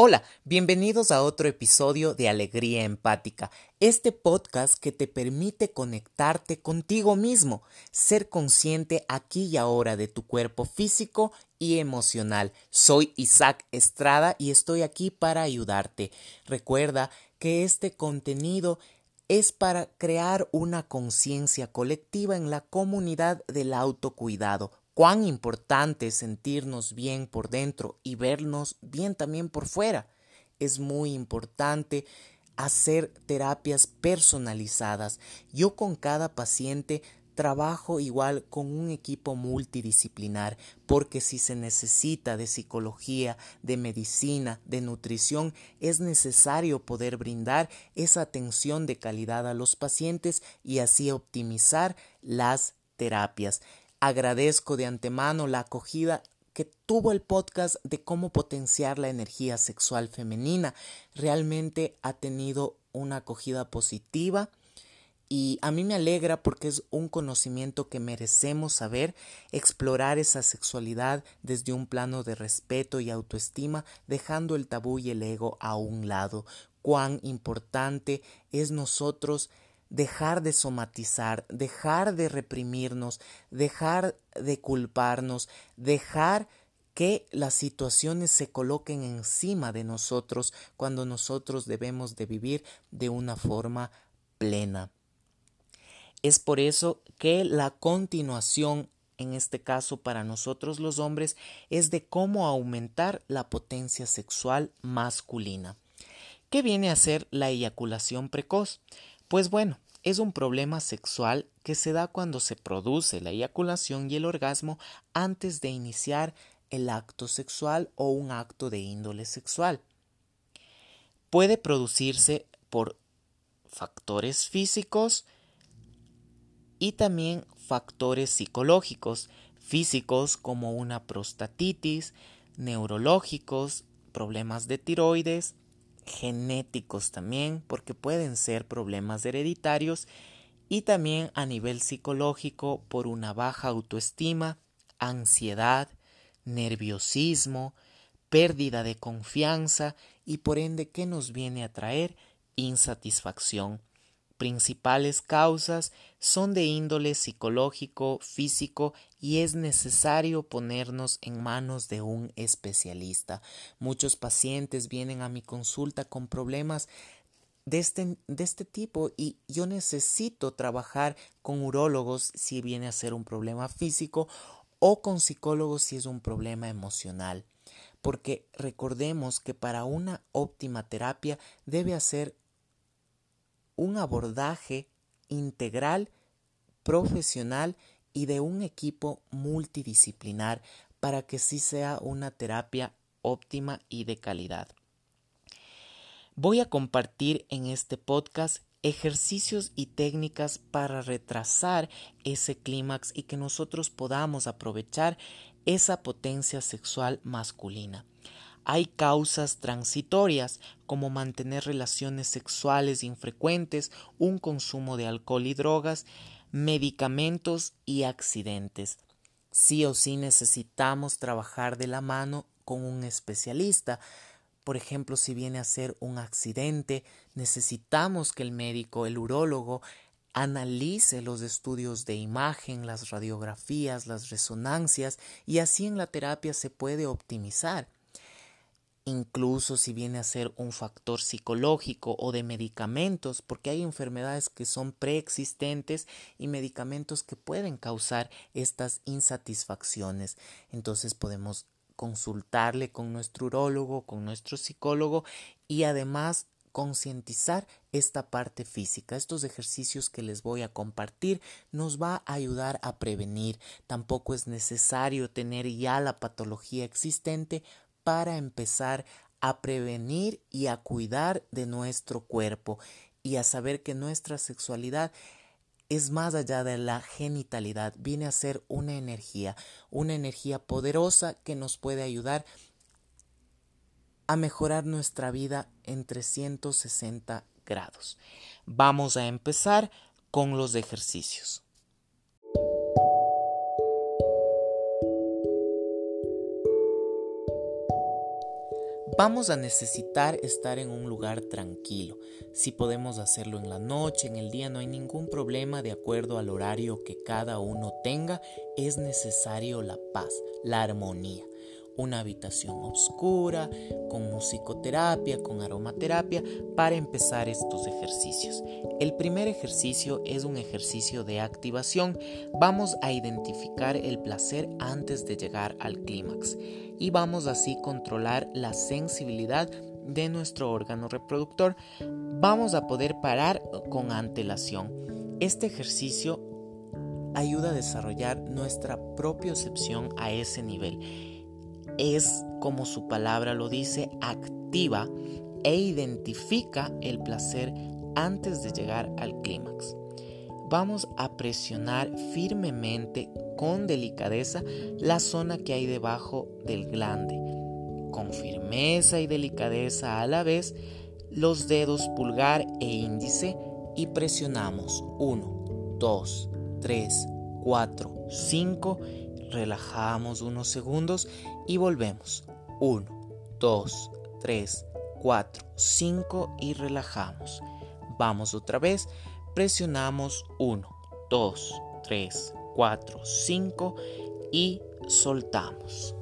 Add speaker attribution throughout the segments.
Speaker 1: Hola, bienvenidos a otro episodio de Alegría Empática, este podcast que te permite conectarte contigo mismo, ser consciente aquí y ahora de tu cuerpo físico y emocional. Soy Isaac Estrada y estoy aquí para ayudarte. Recuerda que este contenido es para crear una conciencia colectiva en la comunidad del autocuidado cuán importante es sentirnos bien por dentro y vernos bien también por fuera. Es muy importante hacer terapias personalizadas. Yo con cada paciente trabajo igual con un equipo multidisciplinar, porque si se necesita de psicología, de medicina, de nutrición, es necesario poder brindar esa atención de calidad a los pacientes y así optimizar las terapias. Agradezco de antemano la acogida que tuvo el podcast de cómo potenciar la energía sexual femenina. Realmente ha tenido una acogida positiva y a mí me alegra porque es un conocimiento que merecemos saber, explorar esa sexualidad desde un plano de respeto y autoestima, dejando el tabú y el ego a un lado. Cuán importante es nosotros dejar de somatizar, dejar de reprimirnos, dejar de culparnos, dejar que las situaciones se coloquen encima de nosotros cuando nosotros debemos de vivir de una forma plena. Es por eso que la continuación, en este caso para nosotros los hombres, es de cómo aumentar la potencia sexual masculina. ¿Qué viene a ser la eyaculación precoz? Pues bueno, es un problema sexual que se da cuando se produce la eyaculación y el orgasmo antes de iniciar el acto sexual o un acto de índole sexual. Puede producirse por factores físicos y también factores psicológicos, físicos como una prostatitis, neurológicos, problemas de tiroides, genéticos también, porque pueden ser problemas hereditarios y también a nivel psicológico por una baja autoestima, ansiedad, nerviosismo, pérdida de confianza y por ende que nos viene a traer insatisfacción principales causas son de índole psicológico, físico y es necesario ponernos en manos de un especialista. Muchos pacientes vienen a mi consulta con problemas de este, de este tipo y yo necesito trabajar con urólogos si viene a ser un problema físico o con psicólogos si es un problema emocional. Porque recordemos que para una óptima terapia debe hacer un abordaje integral, profesional y de un equipo multidisciplinar para que sí sea una terapia óptima y de calidad. Voy a compartir en este podcast ejercicios y técnicas para retrasar ese clímax y que nosotros podamos aprovechar esa potencia sexual masculina. Hay causas transitorias como mantener relaciones sexuales infrecuentes, un consumo de alcohol y drogas, medicamentos y accidentes. Sí o sí necesitamos trabajar de la mano con un especialista. Por ejemplo, si viene a ser un accidente, necesitamos que el médico, el urólogo, analice los estudios de imagen, las radiografías, las resonancias y así en la terapia se puede optimizar incluso si viene a ser un factor psicológico o de medicamentos, porque hay enfermedades que son preexistentes y medicamentos que pueden causar estas insatisfacciones. Entonces podemos consultarle con nuestro urólogo, con nuestro psicólogo y además concientizar esta parte física. Estos ejercicios que les voy a compartir nos va a ayudar a prevenir. Tampoco es necesario tener ya la patología existente para empezar a prevenir y a cuidar de nuestro cuerpo y a saber que nuestra sexualidad es más allá de la genitalidad, viene a ser una energía, una energía poderosa que nos puede ayudar a mejorar nuestra vida en 360 grados. Vamos a empezar con los ejercicios. Vamos a necesitar estar en un lugar tranquilo. Si podemos hacerlo en la noche, en el día, no hay ningún problema de acuerdo al horario que cada uno tenga. Es necesario la paz, la armonía una habitación oscura, con musicoterapia, con aromaterapia, para empezar estos ejercicios. El primer ejercicio es un ejercicio de activación. Vamos a identificar el placer antes de llegar al clímax y vamos así controlar la sensibilidad de nuestro órgano reproductor. Vamos a poder parar con antelación. Este ejercicio ayuda a desarrollar nuestra propiocepción a ese nivel es, como su palabra lo dice, activa e identifica el placer antes de llegar al clímax. Vamos a presionar firmemente, con delicadeza, la zona que hay debajo del glande. Con firmeza y delicadeza a la vez, los dedos pulgar e índice y presionamos 1, 2, 3, 4, 5 relajamos unos segundos y volvemos. 1, 2, 3, 4, 5 y relajamos. Vamos otra vez, presionamos 1, 2, 3, 4, 5 y soltamos.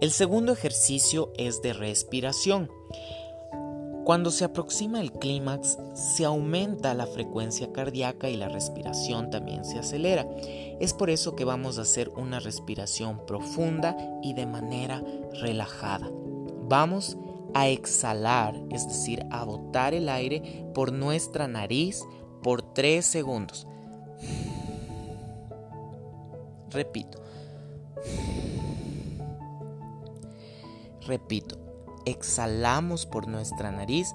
Speaker 1: El segundo ejercicio es de respiración. Cuando se aproxima el clímax, se aumenta la frecuencia cardíaca y la respiración también se acelera. Es por eso que vamos a hacer una respiración profunda y de manera relajada. Vamos a exhalar, es decir, a botar el aire por nuestra nariz por 3 segundos. Repito. Repito exhalamos por nuestra nariz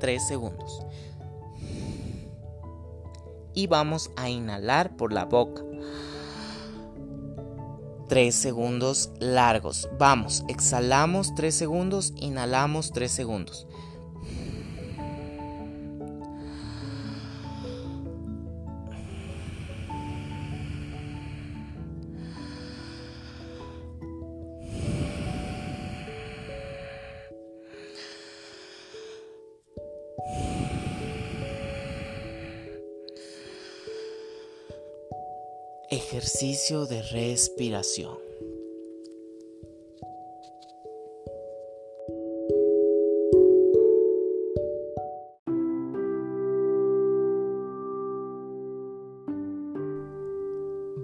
Speaker 1: 3 segundos. Y vamos a inhalar por la boca. 3 segundos largos. Vamos, exhalamos 3 segundos, inhalamos 3 segundos. Ejercicio de respiración.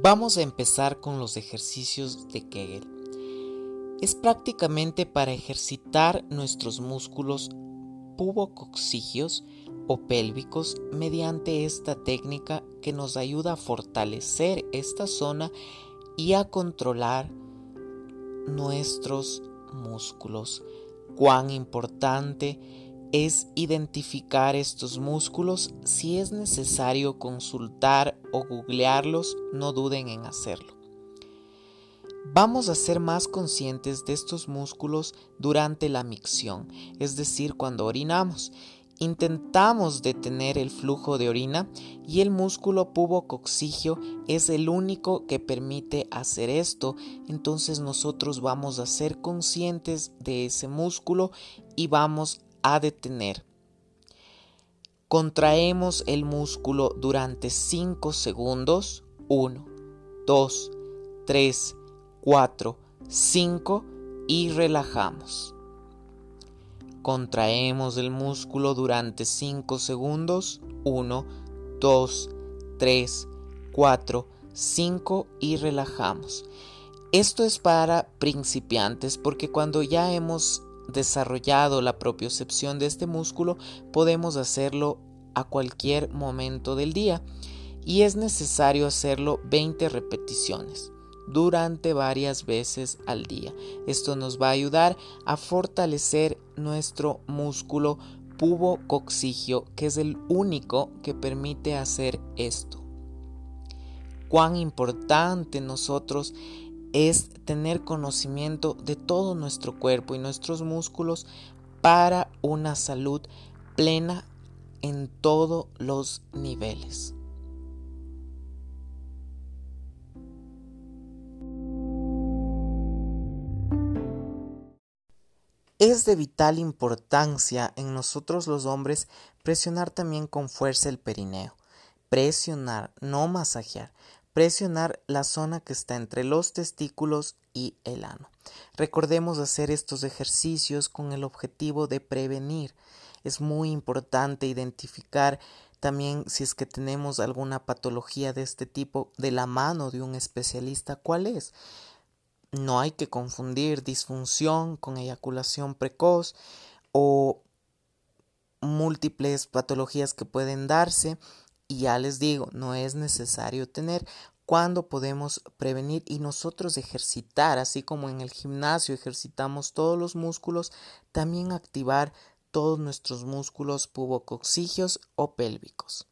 Speaker 1: Vamos a empezar con los ejercicios de Kegel. Es prácticamente para ejercitar nuestros músculos pubococcígeos o pélvicos mediante esta técnica que nos ayuda a fortalecer esta zona y a controlar nuestros músculos. Cuán importante es identificar estos músculos. Si es necesario consultar o googlearlos, no duden en hacerlo. Vamos a ser más conscientes de estos músculos durante la micción, es decir, cuando orinamos. Intentamos detener el flujo de orina y el músculo pubococcígeo es el único que permite hacer esto. Entonces nosotros vamos a ser conscientes de ese músculo y vamos a detener. Contraemos el músculo durante 5 segundos. 1, 2, 3, 4, 5 y relajamos. Contraemos el músculo durante 5 segundos. 1, 2, 3, 4, 5 y relajamos. Esto es para principiantes porque cuando ya hemos desarrollado la propiocepción de este músculo podemos hacerlo a cualquier momento del día y es necesario hacerlo 20 repeticiones durante varias veces al día. Esto nos va a ayudar a fortalecer nuestro músculo pubo coxigio, que es el único que permite hacer esto. Cuán importante nosotros es tener conocimiento de todo nuestro cuerpo y nuestros músculos para una salud plena en todos los niveles. Es de vital importancia en nosotros los hombres presionar también con fuerza el perineo. Presionar, no masajear. Presionar la zona que está entre los testículos y el ano. Recordemos hacer estos ejercicios con el objetivo de prevenir. Es muy importante identificar también si es que tenemos alguna patología de este tipo de la mano de un especialista, cuál es. No hay que confundir disfunción con eyaculación precoz o múltiples patologías que pueden darse. Y ya les digo, no es necesario tener. Cuando podemos prevenir y nosotros ejercitar, así como en el gimnasio ejercitamos todos los músculos, también activar todos nuestros músculos pubocoxigios o pélvicos.